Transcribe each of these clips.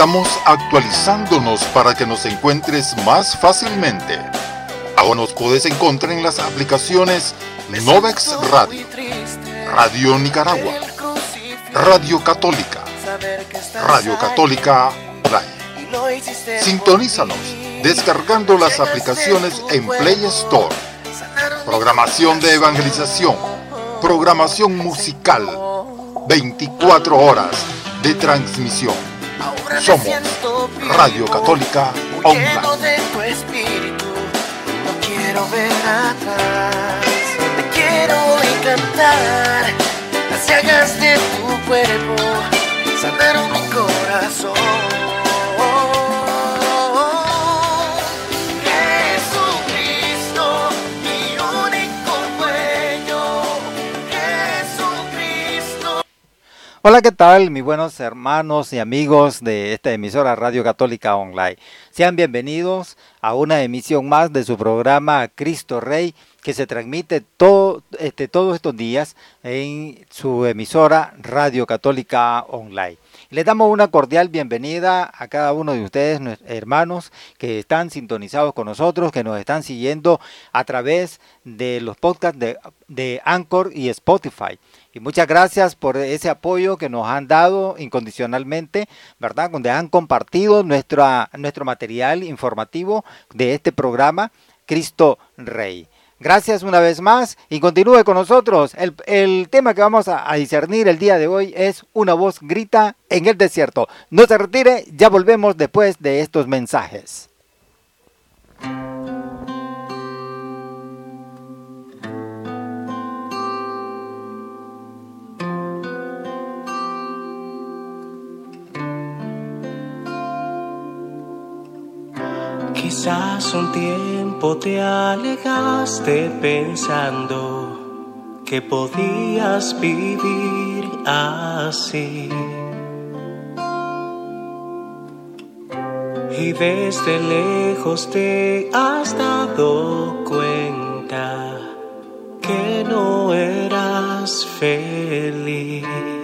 Estamos actualizándonos para que nos encuentres más fácilmente. Ahora nos puedes encontrar en las aplicaciones Novex Radio, Radio Nicaragua, Radio Católica, Radio Católica Online. Sintonízanos descargando las aplicaciones en Play Store. Programación de evangelización, programación musical, 24 horas de transmisión. Somos Radio Católica Online. No quiero ver atrás, te quiero encantar. Las llagas de tu cuerpo sanaron mi corazón. Hola, ¿qué tal, mis buenos hermanos y amigos de esta emisora Radio Católica Online? Sean bienvenidos a una emisión más de su programa Cristo Rey, que se transmite todo, este, todos estos días en su emisora Radio Católica Online. Les damos una cordial bienvenida a cada uno de ustedes, hermanos, que están sintonizados con nosotros, que nos están siguiendo a través de los podcasts de, de Anchor y Spotify. Y muchas gracias por ese apoyo que nos han dado incondicionalmente, ¿verdad? Donde han compartido nuestra, nuestro material informativo de este programa, Cristo Rey. Gracias una vez más y continúe con nosotros. El, el tema que vamos a, a discernir el día de hoy es Una voz grita en el desierto. No se retire, ya volvemos después de estos mensajes. Quizás un tiempo te alejaste pensando que podías vivir así. Y desde lejos te has dado cuenta que no eras feliz.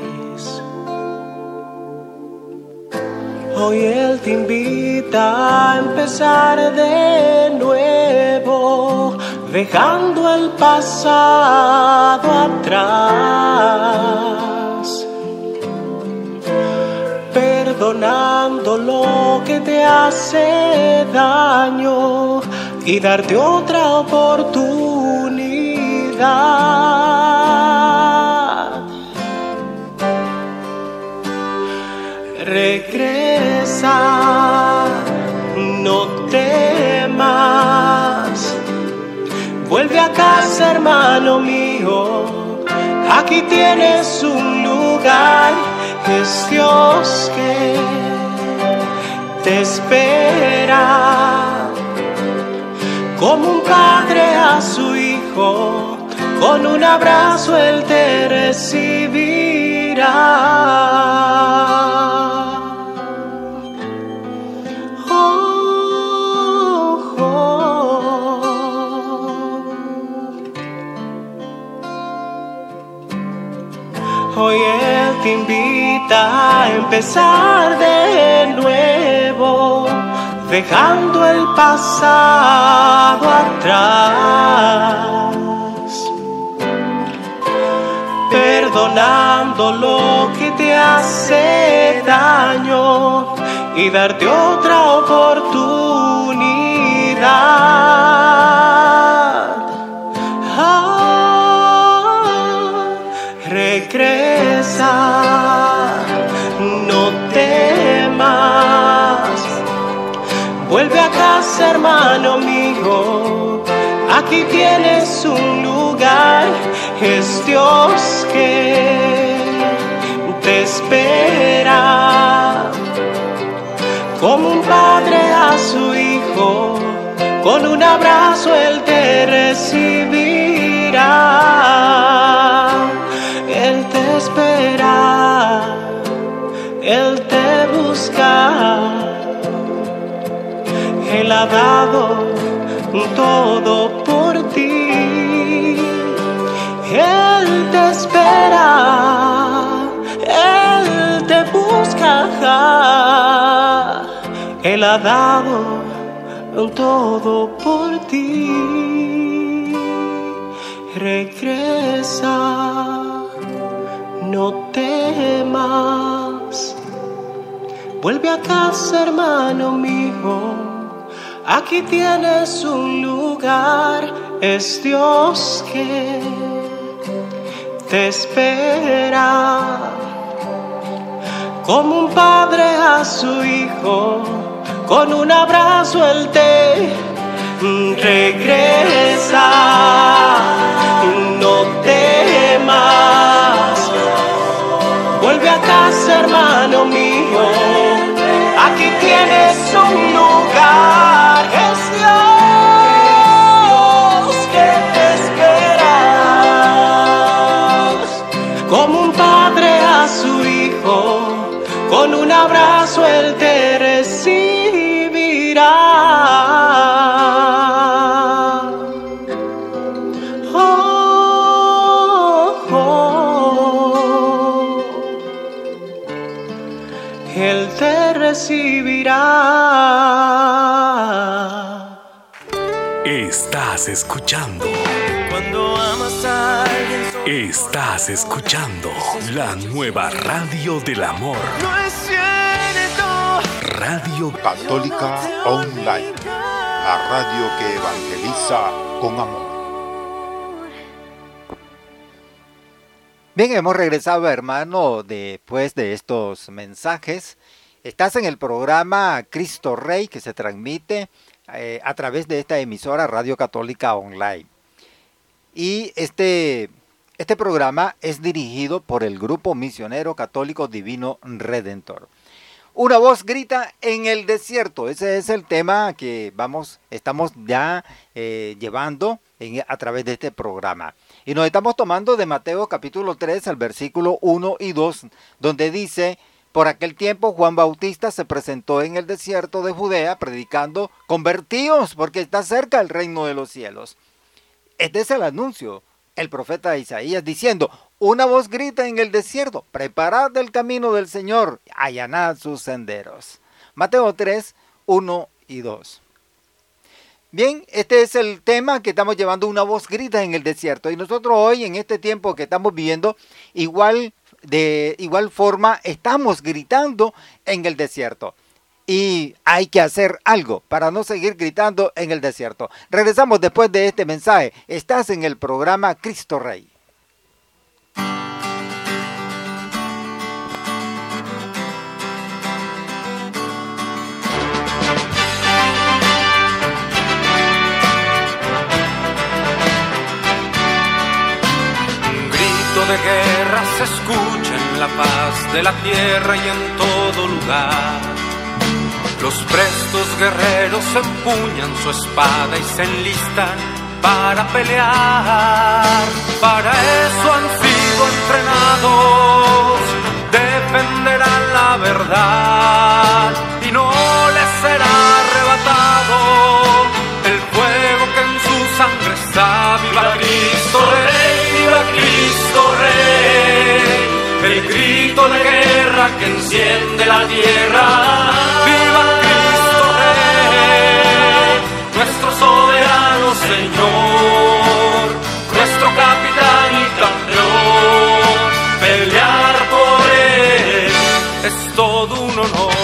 Hoy Él te invita a empezar de nuevo, dejando el pasado atrás, perdonando lo que te hace daño y darte otra oportunidad. No temas. Vuelve a casa, hermano mío. Aquí tienes un lugar. Es Dios que te espera. Como un padre a su hijo, con un abrazo él te recibirá. Empezar de nuevo, dejando el pasado atrás, perdonando lo que te hace daño y darte otra oportunidad. Ah, regresa, Vuelve a casa, hermano mío. Aquí tienes un lugar. Es Dios que te espera. Como un padre a su hijo, con un abrazo él te recibirá. Todo por ti. Él te espera, Él te busca. Él ha dado todo por ti. Regresa, no temas. Vuelve a casa, hermano mío. Aquí tienes un lugar, es Dios que te espera. Como un padre a su hijo, con un abrazo él te regresa. No temas, vuelve a casa, hermano mío. Tienes un lugar, es Dios que te espera. Como un padre a su hijo, con un abrazo él te Estás escuchando. Cuando amas a alguien, Estás escuchando la nueva radio del amor. no es cierto. Radio Católica Online, la radio que evangeliza con amor. Bien, hemos regresado, hermano, después de estos mensajes. Estás en el programa Cristo Rey que se transmite eh, a través de esta emisora Radio Católica Online. Y este, este programa es dirigido por el Grupo Misionero Católico Divino Redentor. Una voz grita en el desierto. Ese es el tema que vamos, estamos ya eh, llevando a través de este programa. Y nos estamos tomando de Mateo capítulo 3 al versículo 1 y 2, donde dice, por aquel tiempo Juan Bautista se presentó en el desierto de Judea predicando, convertíos porque está cerca el reino de los cielos. Este es el anuncio, el profeta Isaías diciendo, una voz grita en el desierto, preparad el camino del Señor, allanad sus senderos. Mateo 3, 1 y 2. Bien, este es el tema que estamos llevando, una voz grita en el desierto. Y nosotros hoy, en este tiempo que estamos viviendo, igual de igual forma estamos gritando en el desierto. Y hay que hacer algo para no seguir gritando en el desierto. Regresamos después de este mensaje. Estás en el programa Cristo Rey. De guerra se escucha en la paz de la tierra y en todo lugar. Los prestos guerreros empuñan su espada y se enlistan para pelear. Para eso han sido entrenados, defenderán la verdad y no les será enciende la tierra. Viva Cristo Rey, nuestro soberano Señor, nuestro capitán y campeón. Pelear por él es todo un honor.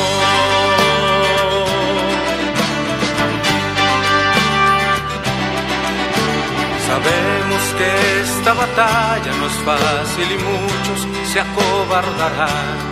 Sabemos que esta batalla no es fácil y muchos se acobardarán.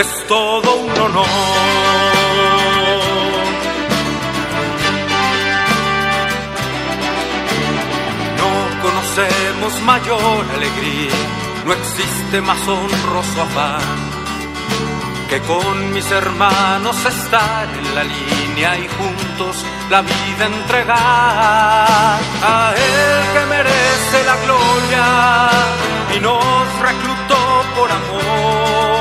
es todo un honor. No conocemos mayor alegría, no existe más honroso afán que con mis hermanos estar en la línea y juntos la vida entregar a Él que merece la gloria y nos reclutó por amor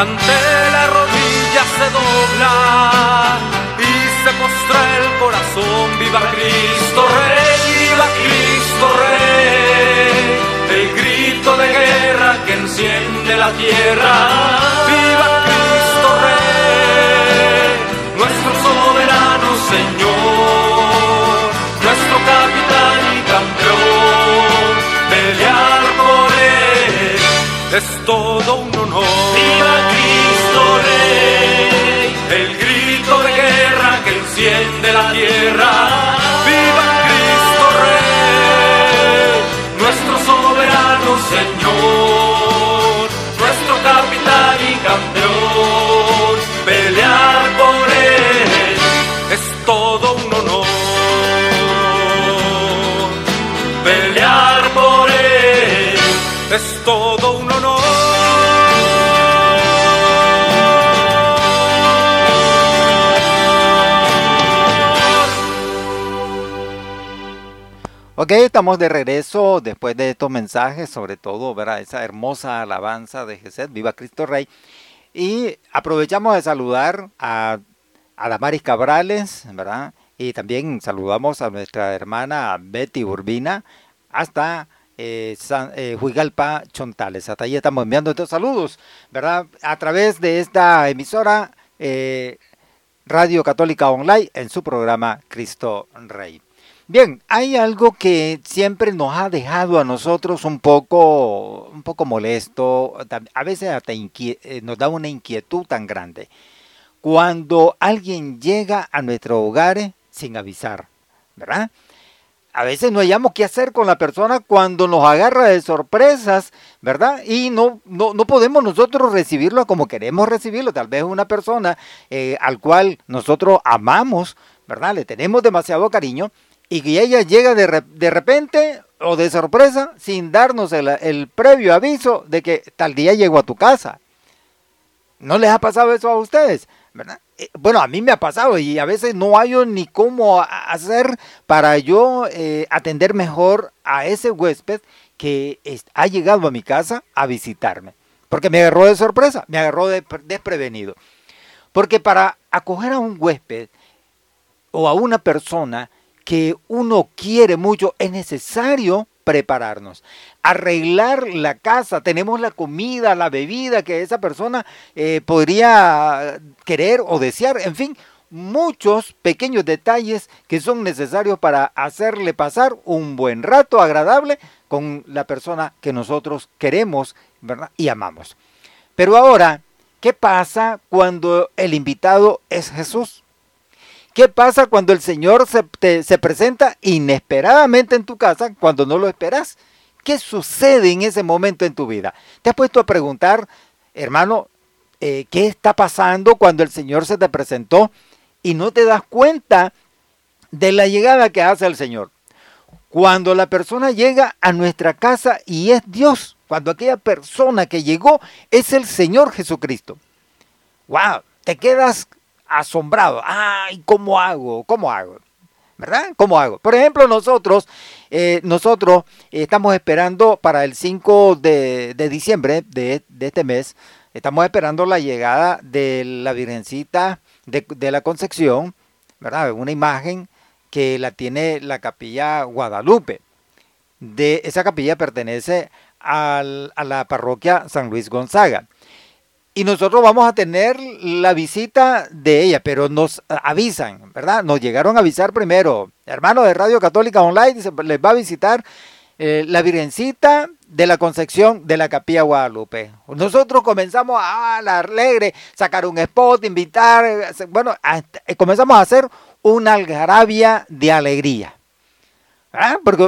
ante la rodilla se dobla y se postra el corazón. Viva Cristo Rey, viva Cristo Rey. El grito de guerra que enciende la tierra. Tierra. Estamos de regreso después de estos mensajes, sobre todo, ¿verdad? Esa hermosa alabanza de Jesús, viva Cristo Rey. Y aprovechamos de saludar a a Damaris Cabrales, ¿verdad? Y también saludamos a nuestra hermana Betty Urbina hasta eh, eh, Chontales. Hasta ahí estamos enviando estos saludos, ¿verdad? A través de esta emisora eh, Radio Católica Online en su programa Cristo Rey. Bien, hay algo que siempre nos ha dejado a nosotros un poco, un poco molesto, a veces hasta nos da una inquietud tan grande cuando alguien llega a nuestro hogar sin avisar, ¿verdad? A veces no hayamos qué hacer con la persona cuando nos agarra de sorpresas, ¿verdad? Y no, no, podemos nosotros recibirlo como queremos recibirlo. Tal vez una persona eh, al cual nosotros amamos, ¿verdad? Le tenemos demasiado cariño y que ella llega de, de repente o de sorpresa sin darnos el, previo aviso de que tal día llegó a tu casa. ¿No les ha pasado eso a ustedes? Eh, bueno, a mí me ha pasado y a veces no hay ni cómo hacer para yo eh, atender mejor a ese huésped que ha llegado a mi casa a visitarme. Porque me agarró de sorpresa, me agarró de, desprevenido. Porque para acoger a un huésped o a una persona que uno quiere mucho, es necesario prepararnos, arreglar la casa, tenemos la comida, la bebida que esa persona eh, podría querer o desear, en fin, muchos pequeños detalles que son necesarios para hacerle pasar un buen rato agradable con la persona que nosotros queremos y amamos. Pero ahora, ¿qué pasa cuando el invitado es Jesús? ¿Qué pasa cuando el Señor se, se, presenta inesperadamente en tu casa cuando no lo esperas? ¿Qué sucede en ese momento en tu vida? ¿Te has puesto a preguntar, hermano, eh, qué está pasando cuando el Señor se te presentó y no te das cuenta de la llegada que hace el Señor? Cuando la persona llega a nuestra casa y es Dios, cuando aquella persona que llegó es el Señor Jesucristo. ¡Wow! Te quedas asombrado. Ay, ¿cómo hago? ¿Cómo hago? ¿Verdad? ¿Cómo hago? Por ejemplo, nosotros, eh, nosotros estamos esperando para el 5 de, diciembre de, este mes, estamos esperando la llegada de la Virgencita de, la Concepción, ¿verdad? Una imagen que la tiene la capilla Guadalupe. De, esa capilla pertenece a la parroquia San Luis Gonzaga y nosotros vamos a tener la visita de ella, pero nos avisan, ¿verdad? Nos llegaron a avisar primero, hermano de Radio Católica Online, les va a visitar eh, la Virgencita de la Concepción de la Capilla Guadalupe. Nosotros comenzamos a la alegre, sacar un spot, invitar, bueno, eh, comenzamos a hacer una algarabia de alegría.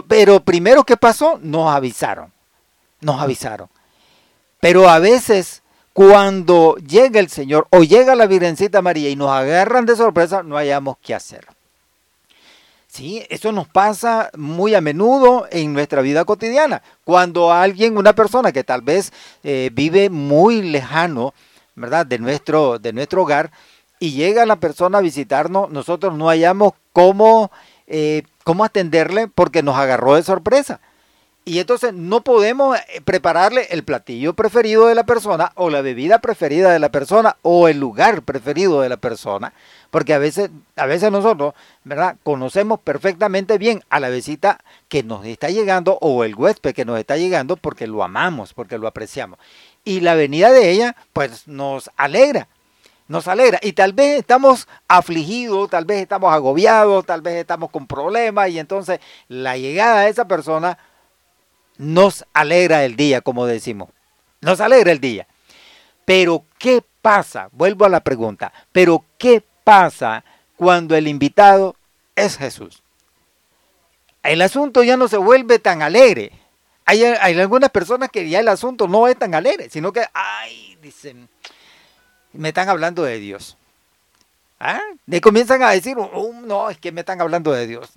pero primero, ¿qué pasó? Nos avisaron, nos avisaron. Pero a veces cuando llega el Señor o llega la Virgencita María y nos agarran de sorpresa, no hayamos qué hacer. Sí, eso nos pasa muy a menudo en nuestra vida cotidiana. Cuando alguien, una persona que tal vez eh, vive muy lejano, ¿verdad? De nuestro, de nuestro hogar, y llega la persona a visitarnos, nosotros no hallamos cómo, eh, cómo atenderle porque nos agarró de sorpresa. Y entonces no podemos eh, prepararle el platillo preferido de la persona o la bebida preferida de la persona o el lugar preferido de la persona, porque a veces, a veces nosotros, ¿verdad? Conocemos perfectamente bien a la visita que nos está llegando o el huésped que nos está llegando porque lo amamos, porque lo apreciamos. Y la venida de ella, pues nos alegra, nos alegra. Y tal vez estamos afligidos, tal vez estamos agobiados, tal vez estamos con problemas y entonces la llegada de esa persona nos alegra el día, como decimos. Nos alegra el día. Pero, ¿qué pasa? Vuelvo a la pregunta. Pero, ¿qué pasa cuando el invitado es Jesús? El asunto ya no se vuelve tan alegre. Hay, algunas personas que ya el asunto no es tan alegre, sino que, ay, dicen, me están hablando de Dios. ¿Ah? Le comienzan a decir, oh, no, es que me están hablando de Dios.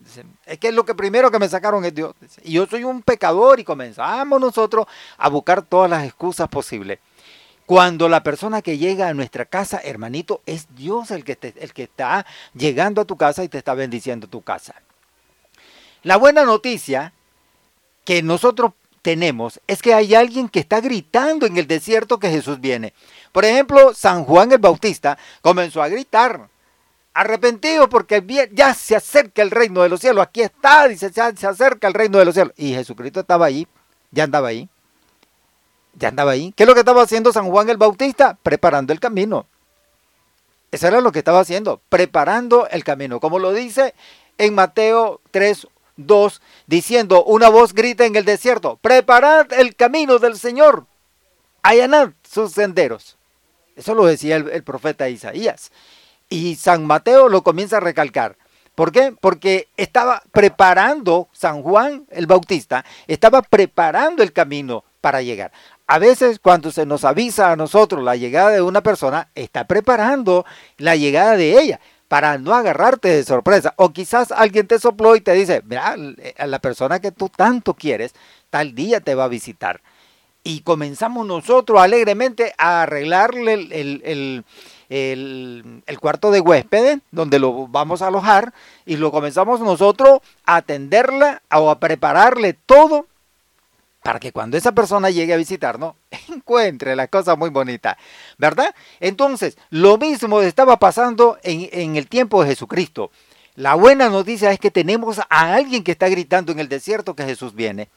Es que lo que primero que me sacaron es Dios. Y yo soy un pecador y comenzamos nosotros a buscar todas las excusas posibles. Cuando la persona que llega a nuestra casa, hermanito, es Dios el que, el que está llegando a tu casa y te está bendiciendo tu casa. La buena noticia que nosotros tenemos es que hay alguien que está gritando en el desierto que Jesús viene. Por ejemplo, San Juan el Bautista comenzó a gritar, arrepentido porque ya se acerca el reino de los cielos. Aquí está, dice, ya se acerca el reino de los cielos. Y Jesucristo estaba ahí, ya andaba ahí. Ya andaba ahí. ¿Qué es lo que estaba haciendo San Juan el Bautista? Preparando el camino. Eso era lo que estaba haciendo, preparando el camino. Como lo dice en Mateo 3, 2, diciendo, una voz grita en el desierto, preparad el camino del Señor, allanad sus senderos. Eso lo decía el profeta Isaías. Y San Mateo lo comienza a recalcar. ¿Por qué? Porque estaba preparando, San Juan el Bautista, estaba preparando el camino para llegar. A veces cuando se nos avisa a nosotros la llegada de una persona, está preparando la llegada de ella para no agarrarte de sorpresa. O quizás alguien te sopló y te dice, mira, la persona que tú tanto quieres, tal día te va a visitar. Y comenzamos nosotros alegremente a arreglarle el el, cuarto de huéspedes, donde lo vamos a alojar, y lo comenzamos nosotros a atenderla o a prepararle todo para que cuando esa persona llegue a visitarnos, encuentre la cosa muy bonita, ¿verdad? Entonces, lo mismo estaba pasando en, en el tiempo de Jesucristo. La buena noticia es que tenemos a alguien que está gritando en el desierto que Jesús viene.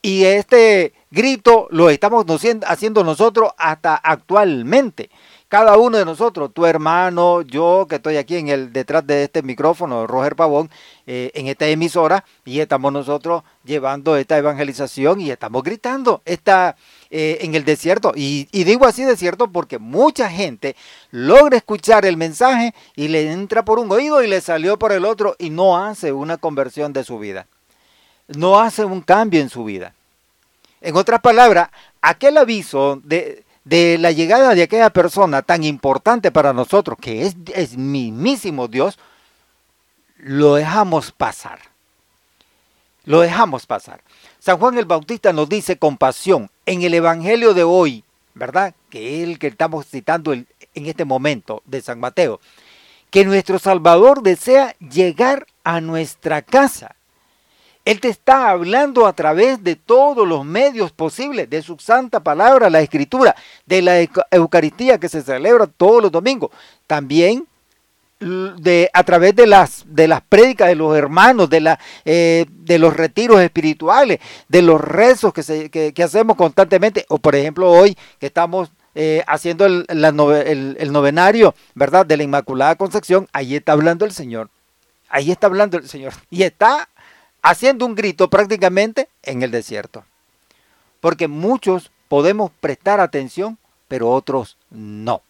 Y este grito lo estamos haciendo nosotros hasta actualmente cada uno de nosotros, tu hermano, yo que estoy aquí en el detrás de este micrófono, Roger Pavón, eh, en esta emisora, y estamos nosotros llevando esta evangelización y estamos gritando esta, eh, en el desierto. Y, y digo así desierto porque mucha gente logra escuchar el mensaje y le entra por un oído y le salió por el otro y no hace una conversión de su vida. No hace un cambio en su vida. En otras palabras, aquel aviso de de la llegada de aquella persona tan importante para nosotros, que es, es mismísimo Dios, lo dejamos pasar. Lo dejamos pasar. San Juan el Bautista nos dice con pasión en el Evangelio de hoy, ¿verdad? Que es el que estamos citando en este momento de San Mateo, que nuestro Salvador desea llegar a nuestra casa. Él te está hablando a través de todos los medios posibles, de su santa palabra, la escritura, de la Eucaristía que se celebra todos los domingos. También de, a través de las, de las prédicas de los hermanos, de, la, eh, de los retiros espirituales, de los rezos que, hacemos constantemente, o por ejemplo hoy que estamos eh, haciendo el, el, el, novenario, ¿verdad? De la Inmaculada Concepción, ahí está hablando el Señor. Ahí está hablando el Señor. Y está haciendo un grito prácticamente en el desierto. Porque muchos podemos prestar atención, pero otros no.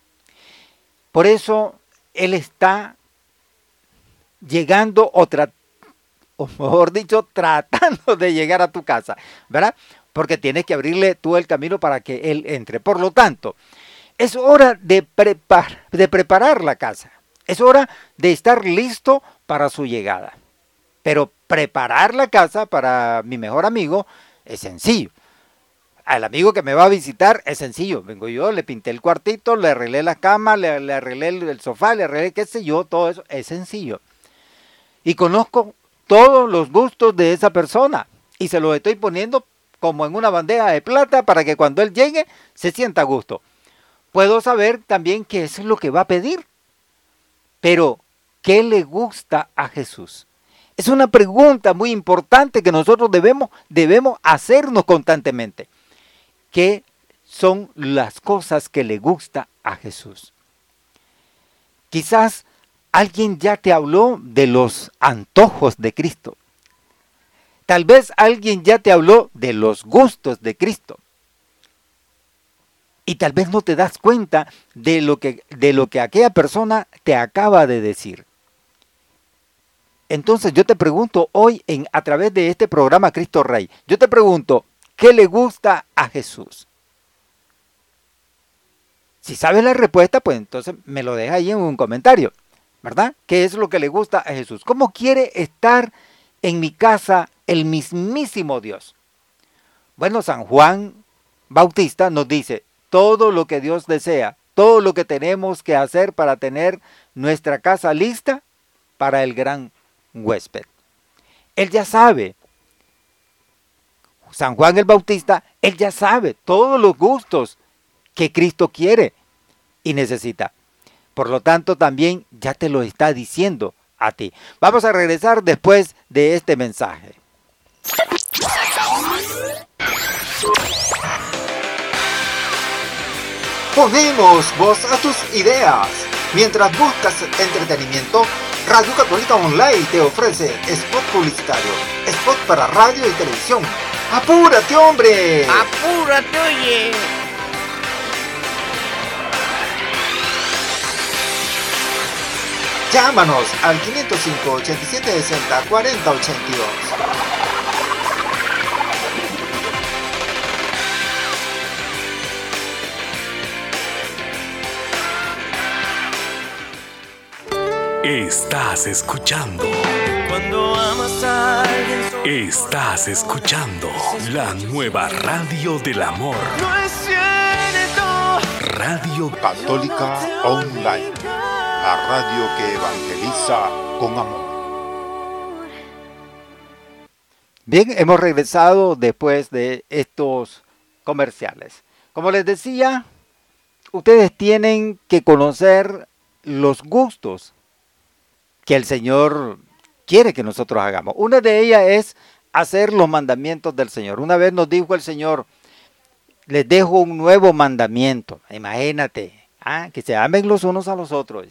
Por eso Él está llegando o, mejor dicho, tratando de llegar a tu casa, ¿verdad? Porque tienes que abrirle tú el camino para que Él entre. Por lo tanto, es hora de, de preparar la casa. Es hora de estar listo para su llegada. Pero preparar la casa para mi mejor amigo es sencillo. Al amigo que me va a visitar es sencillo. Vengo yo, le pinté el cuartito, le arreglé la cama, le, arreglé el, sofá, le arreglé qué sé yo, todo eso es sencillo. Y conozco todos los gustos de esa persona y se los estoy poniendo como en una bandeja de plata para que cuando él llegue se sienta a gusto. Puedo saber también qué es lo que va a pedir. Pero, ¿qué le gusta a Jesús? Es una pregunta muy importante que nosotros debemos, debemos hacernos constantemente. ¿Qué son las cosas que le gusta a Jesús? Quizás alguien ya te habló de los antojos de Cristo. Tal vez alguien ya te habló de los gustos de Cristo. Y tal vez no te das cuenta de lo que, de lo que aquella persona te acaba de decir. Entonces yo te pregunto hoy en, a través de este programa Cristo Rey, yo te pregunto, ¿qué le gusta a Jesús? Si sabes la respuesta, pues entonces me lo deja ahí en un comentario, ¿verdad? ¿Qué es lo que le gusta a Jesús? ¿Cómo quiere estar en mi casa el mismísimo Dios? Bueno, San Juan Bautista nos dice, todo lo que Dios desea, todo lo que tenemos que hacer para tener nuestra casa lista para el gran huésped. Él ya sabe. San Juan el Bautista, él ya sabe todos los gustos que Cristo quiere y necesita. Por lo tanto, también ya te lo está diciendo a ti. Vamos a regresar después de este mensaje. Ponemos voz a tus ideas. Mientras buscas entretenimiento, Radio Católica Online te ofrece spot publicitario, spot para radio y televisión. ¡Apúrate, hombre! ¡Apúrate, oye! Llámanos al 505 87 60 Estás escuchando. Cuando amas a alguien. Estás escuchando la nueva radio del amor. No es cierto. Radio Católica Online. La radio que evangeliza con amor. Bien, hemos regresado después de estos comerciales. Como les decía, ustedes tienen que conocer los gustos que el Señor quiere que nosotros hagamos. Una de ellas es hacer los mandamientos del Señor. Una vez nos dijo el Señor, les dejo un nuevo mandamiento. Imagínate, ¿ah? que se amen los unos a los otros.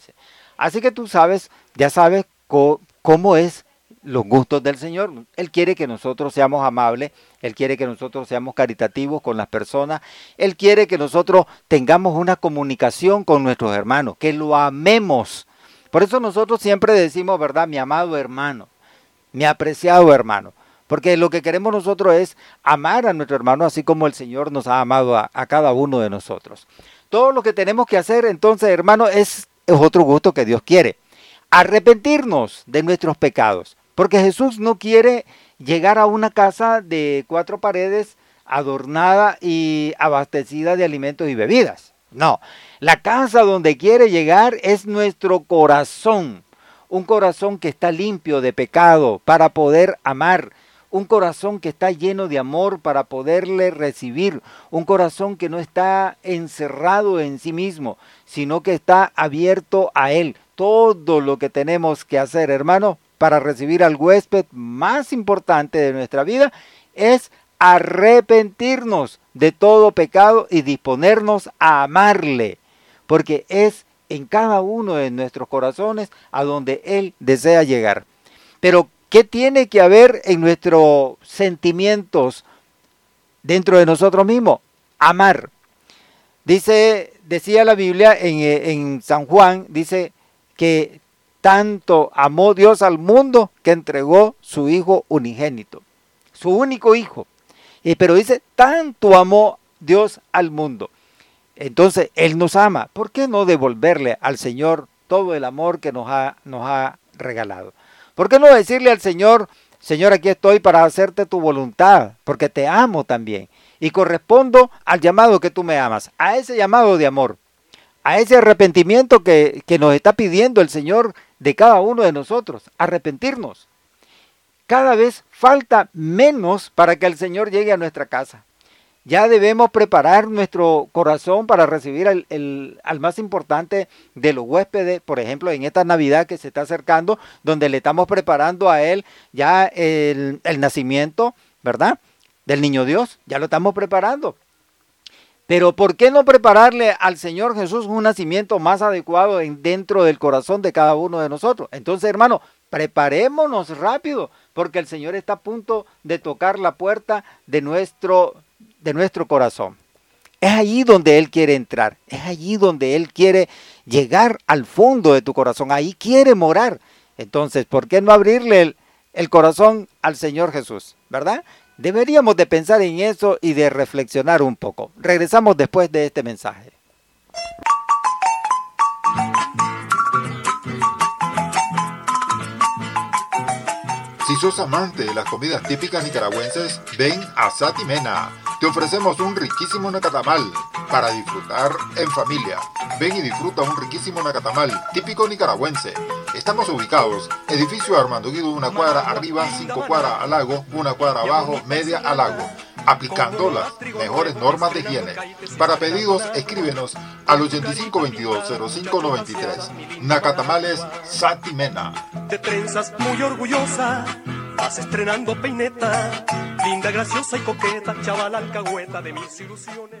Así que tú sabes, ya sabes cómo es los gustos del Señor. Él quiere que nosotros seamos amables, Él quiere que nosotros seamos caritativos con las personas, Él quiere que nosotros tengamos una comunicación con nuestros hermanos, que lo amemos por eso nosotros siempre decimos, ¿verdad? Mi amado hermano, mi apreciado hermano. Porque lo que queremos nosotros es amar a nuestro hermano así como el Señor nos ha amado a, cada uno de nosotros. Todo lo que tenemos que hacer entonces, hermano, es, es otro gusto que Dios quiere. Arrepentirnos de nuestros pecados. Porque Jesús no quiere llegar a una casa de cuatro paredes adornada y abastecida de alimentos y bebidas. No, la casa donde quiere llegar es nuestro corazón. Un corazón que está limpio de pecado para poder amar. Un corazón que está lleno de amor para poderle recibir. Un corazón que no está encerrado en sí mismo, sino que está abierto a Él. Todo lo que tenemos que hacer, hermano, para recibir al huésped más importante de nuestra vida es arrepentirnos de todo pecado y disponernos a amarle, porque es en cada uno de nuestros corazones a donde Él desea llegar. Pero, ¿qué tiene que haber en nuestros sentimientos dentro de nosotros mismos? Amar. Dice, decía la Biblia en, en San Juan, dice que tanto amó Dios al mundo que entregó su Hijo unigénito, su único Hijo pero dice, tanto amó Dios al mundo. Entonces, Él nos ama. ¿Por qué no devolverle al Señor todo el amor que nos ha, nos ha regalado? ¿Por qué no decirle al Señor, Señor, aquí estoy para hacerte tu voluntad, porque te amo también y correspondo al llamado que tú me amas, a ese llamado de amor, a ese arrepentimiento que, que nos está pidiendo el Señor de cada uno de nosotros, arrepentirnos. Cada vez falta menos para que el Señor llegue a nuestra casa. Ya debemos preparar nuestro corazón para recibir al, más importante de los huéspedes, por ejemplo, en esta Navidad que se está acercando, donde le estamos preparando a él ya el, el nacimiento, ¿verdad? Del niño Dios, ya lo estamos preparando. Pero ¿por qué no prepararle al Señor Jesús un nacimiento más adecuado dentro del corazón de cada uno de nosotros? Entonces, hermano, preparémonos rápido, porque el Señor está a punto de tocar la puerta de nuestro de nuestro corazón. Es allí donde Él quiere entrar, es allí donde Él quiere llegar al fondo de tu corazón, ahí quiere morar. Entonces, ¿por qué no abrirle el, el corazón al Señor Jesús? ¿Verdad? Deberíamos de pensar en eso y de reflexionar un poco. Regresamos después de este mensaje. Si sos amante de las comidas típicas nicaragüenses, ven a Satimena. Te ofrecemos un riquísimo nacatamal para disfrutar en familia. Ven y disfruta un riquísimo nacatamal típico nicaragüense. Estamos ubicados, edificio Armando Guido, una cuadra arriba, cinco cuadras al lago, una cuadra abajo, media al lago aplicando las mejores normas de higiene. Para pedidos, escríbenos al 8522-0593. Nacatamales Satimena. De trenzas muy orgullosa, vas estrenando peineta, linda, graciosa y coqueta, chaval alcahueta de mis ilusiones.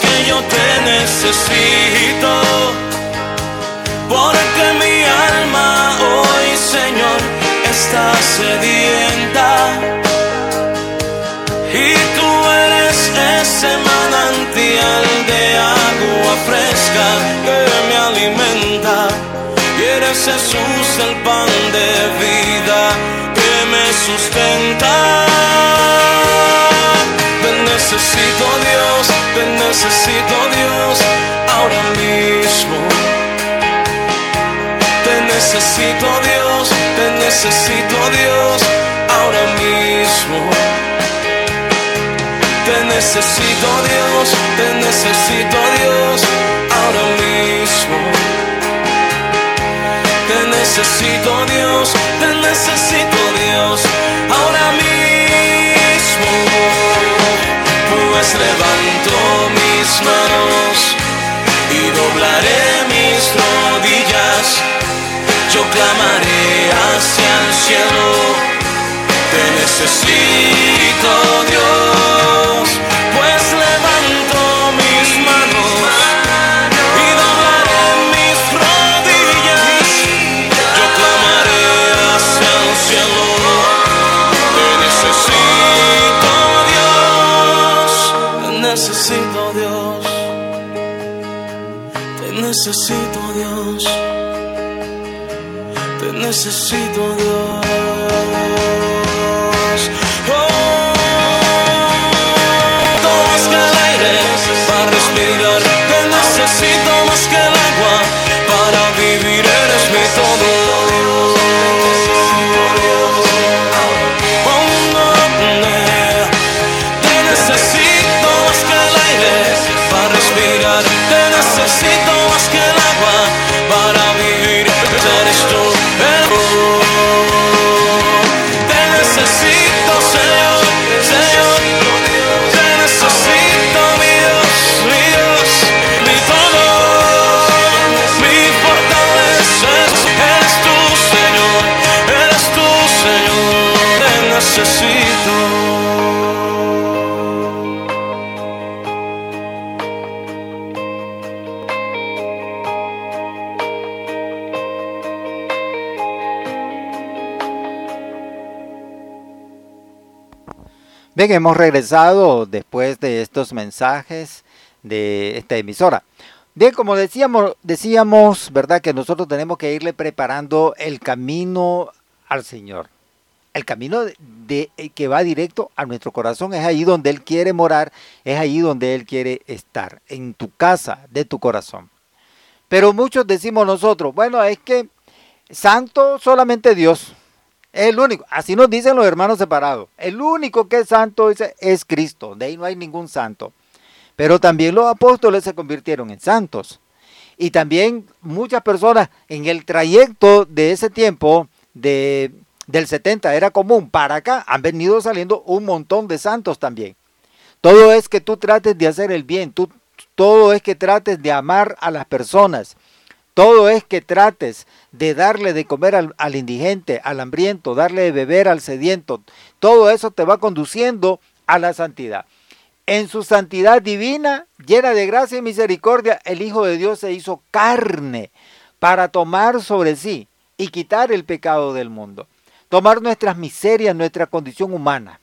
Que yo te necesito, porque mi alma hoy, Señor, está sedienta. Y tú eres ese manantial de agua fresca que me alimenta. Y eres Jesús el pan de vida que me sustenta necesito necesito Dios, te necesito Dios, ahora mismo. Te necesito Dios, te necesito Dios, ahora mismo. Te necesito Dios, te necesito Dios, ahora mismo. Pues levanto mis manos y doblaré mis rodillas clamaré hacia el cielo. Te necesito, Dios, pues levanto mis manos y doblaré mis rodillas. Yo clamaré hacia el cielo. Te necesito, Dios. Te necesito, Dios. Te necesito. Te necesito, Dios. Oh, Bien, hemos regresado después de estos mensajes de esta emisora. Bien, como decíamos, decíamos, ¿verdad? Que nosotros tenemos que irle preparando el camino al Señor. El camino de, de- que va directo a nuestro corazón es ahí donde Él quiere morar, es ahí donde Él quiere estar, en tu casa, de tu corazón. Pero muchos decimos nosotros, bueno, es que santo solamente Dios. El único, así nos dicen los hermanos separados. El único que es santo dice, es Cristo, de ahí no hay ningún santo. Pero también los apóstoles se convirtieron en santos. Y también muchas personas en el trayecto de ese tiempo, de, del 70 era común, para acá han venido saliendo un montón de santos también. Todo es que tú trates de hacer el bien, tú, todo es que trates de amar a las personas. Todo es que trates de darle de comer al, indigente, al hambriento, darle de beber al sediento. Todo eso te va conduciendo a la santidad. En su santidad divina, llena de gracia y misericordia, el Hijo de Dios se hizo carne para tomar sobre sí y quitar el pecado del mundo. Tomar nuestras miserias, nuestra condición humana.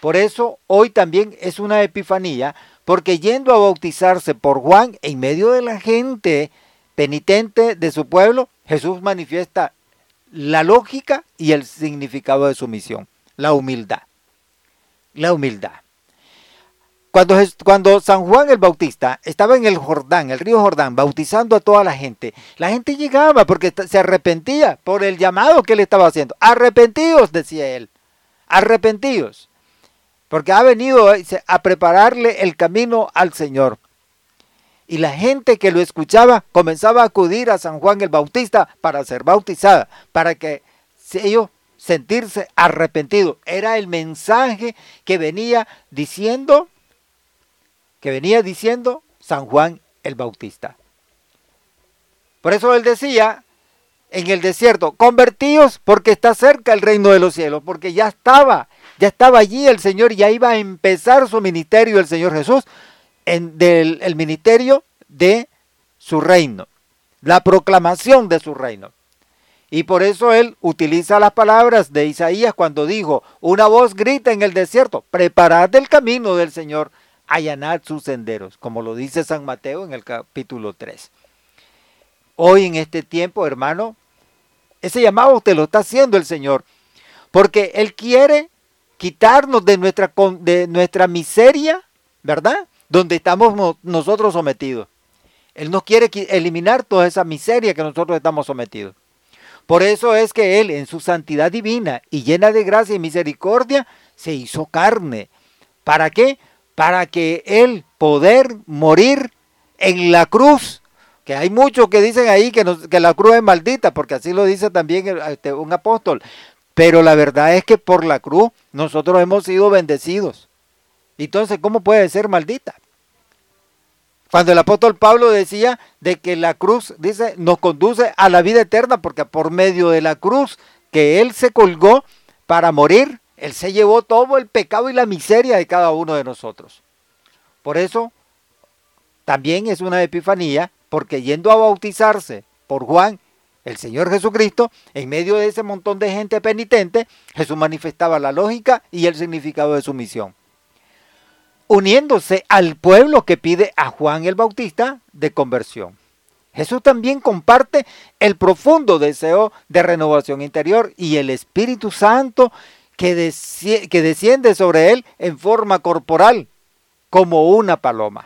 Por eso hoy también es una epifanía, porque yendo a bautizarse por Juan en medio de la gente, penitente de su pueblo, Jesús manifiesta la lógica y el significado de su misión, la humildad. La humildad. Cuando, cuando, San Juan el Bautista estaba en el Jordán, el río Jordán, bautizando a toda la gente, la gente llegaba porque se arrepentía por el llamado que él estaba haciendo. Arrepentidos, decía él, arrepentidos, porque ha venido a prepararle el camino al Señor. Y la gente que lo escuchaba comenzaba a acudir a San Juan el Bautista para ser bautizada, para que ellos sentirse arrepentidos. Era el mensaje que venía diciendo, que venía diciendo San Juan el Bautista. Por eso él decía en el desierto, convertíos porque está cerca el reino de los cielos, porque ya estaba, ya estaba allí el Señor, ya iba a empezar su ministerio el Señor Jesús del el ministerio de su reino, la proclamación de su reino. Y por eso él utiliza las palabras de Isaías cuando dijo, una voz grita en el desierto, preparad el camino del Señor, allanad sus senderos, como lo dice San Mateo en el capítulo 3. Hoy en este tiempo, hermano, ese llamado te lo está haciendo el Señor, porque Él quiere quitarnos de nuestra, de nuestra miseria, ¿verdad? Donde estamos nosotros sometidos. Él nos quiere eliminar toda esa miseria que nosotros estamos sometidos. Por eso es que Él, en su santidad divina y llena de gracia y misericordia, se hizo carne. ¿Para qué? Para que Él poder morir en la cruz. Que hay muchos que dicen ahí que, que la cruz es maldita, porque así lo dice también este, un apóstol. Pero la verdad es que por la cruz nosotros hemos sido bendecidos. Entonces, ¿cómo puede ser maldita? Cuando el apóstol Pablo decía de que la cruz, dice, nos conduce a la vida eterna, porque por medio de la cruz que Él se colgó para morir, Él se llevó todo el pecado y la miseria de cada uno de nosotros. Por eso, también es una epifanía, porque yendo a bautizarse por Juan, el Señor Jesucristo, en medio de ese montón de gente penitente, Jesús manifestaba la lógica y el significado de su misión uniéndose al pueblo que pide a Juan el Bautista de conversión. Jesús también comparte el profundo deseo de renovación interior y el Espíritu Santo que, desciende sobre él en forma corporal, como una paloma.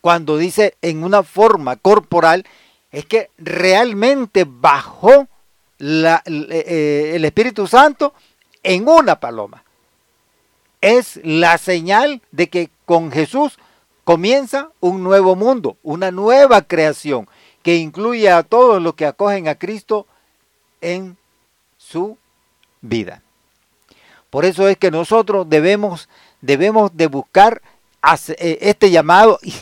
Cuando dice en una forma corporal, es que realmente bajó la, eh, el Espíritu Santo en una paloma es la señal de que con Jesús comienza un nuevo mundo, una nueva creación que incluye a todos los que acogen a Cristo en su vida. Por eso es que nosotros debemos, debemos de buscar eh, este llamado y,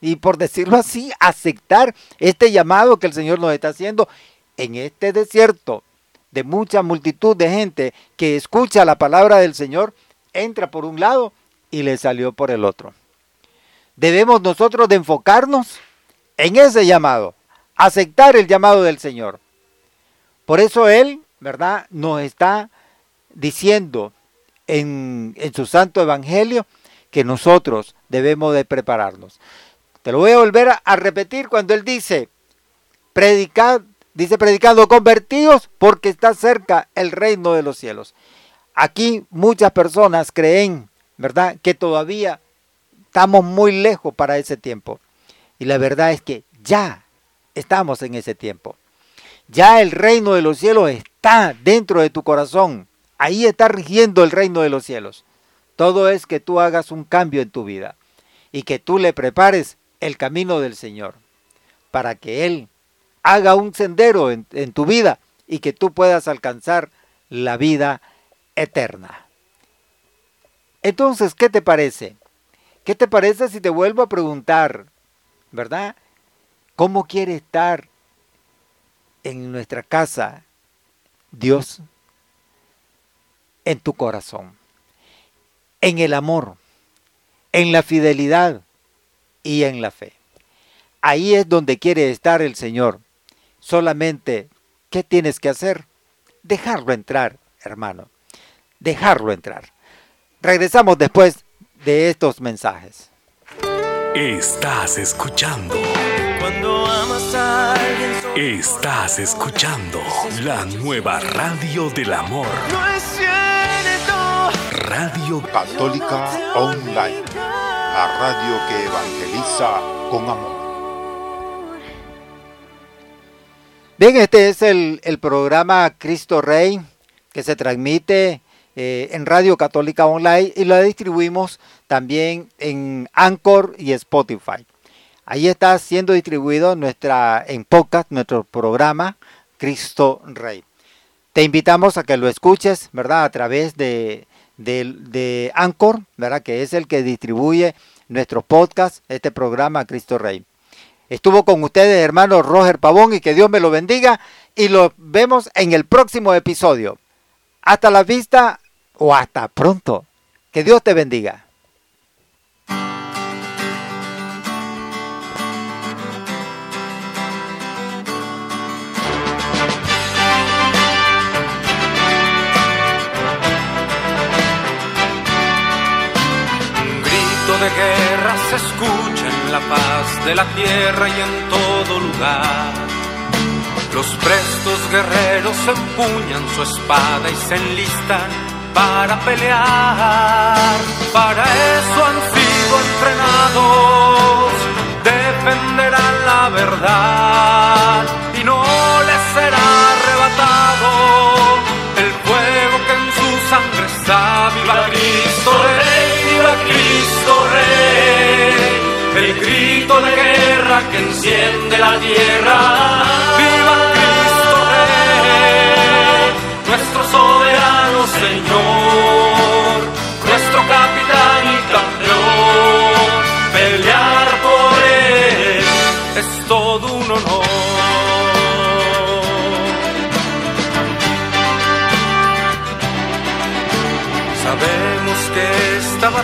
y por decirlo así, aceptar este llamado que el Señor nos está haciendo en este desierto de mucha multitud de gente que escucha la palabra del Señor entra por un lado y le salió por el otro. Debemos nosotros de enfocarnos en ese llamado, aceptar el llamado del Señor. Por eso Él, ¿verdad?, nos está diciendo en, en su santo evangelio que nosotros debemos de prepararnos. Te lo voy a volver a, a repetir cuando Él dice, predicad, dice predicando, convertidos porque está cerca el reino de los cielos. Aquí muchas personas creen, ¿verdad?, que todavía estamos muy lejos para ese tiempo. Y la verdad es que ya estamos en ese tiempo. Ya el reino de los cielos está dentro de tu corazón. Ahí está rigiendo el reino de los cielos. Todo es que tú hagas un cambio en tu vida y que tú le prepares el camino del Señor para que Él haga un sendero en, en tu vida y que tú puedas alcanzar la vida eterna. Entonces, ¿qué te parece? ¿Qué te parece si te vuelvo a preguntar, verdad? ¿Cómo quiere estar en nuestra casa Dios? En tu corazón, en el amor, en la fidelidad y en la fe. Ahí es donde quiere estar el Señor. Solamente, ¿qué tienes que hacer? Dejarlo entrar, hermano dejarlo entrar. Regresamos después de estos mensajes. Estás escuchando. Cuando amas a alguien, Estás escuchando la nueva radio del amor. no es cierto. Radio Católica Online, la radio que evangeliza con amor. Bien, este es el, el programa Cristo Rey que se transmite eh, en Radio Católica Online y la distribuimos también en Anchor y Spotify. Ahí está siendo distribuido nuestra, en podcast nuestro programa Cristo Rey. Te invitamos a que lo escuches, ¿verdad? A través de, de, Anchor, ¿verdad? Que es el que distribuye nuestro podcast, este programa Cristo Rey. Estuvo con ustedes, hermano Roger Pavón, y que Dios me lo bendiga. Y lo vemos en el próximo episodio. Hasta la vista o hasta pronto. Que Dios te bendiga. Grito de guerra se escucha en la paz de la tierra y en todo lugar. Los prestos guerreros empuñan su espada y se enlistan para pelear. Para eso han sido entrenados, defenderán la verdad y no les será arrebatado el fuego que en su sangre está. Viva Cristo Rey, viva Cristo Rey, el grito de guerra que enciende la tierra.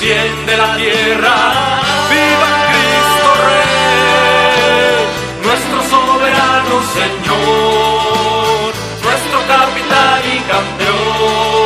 enciende la tierra. Viva Cristo Rey, nuestro soberano Señor, nuestro capitán y campeón.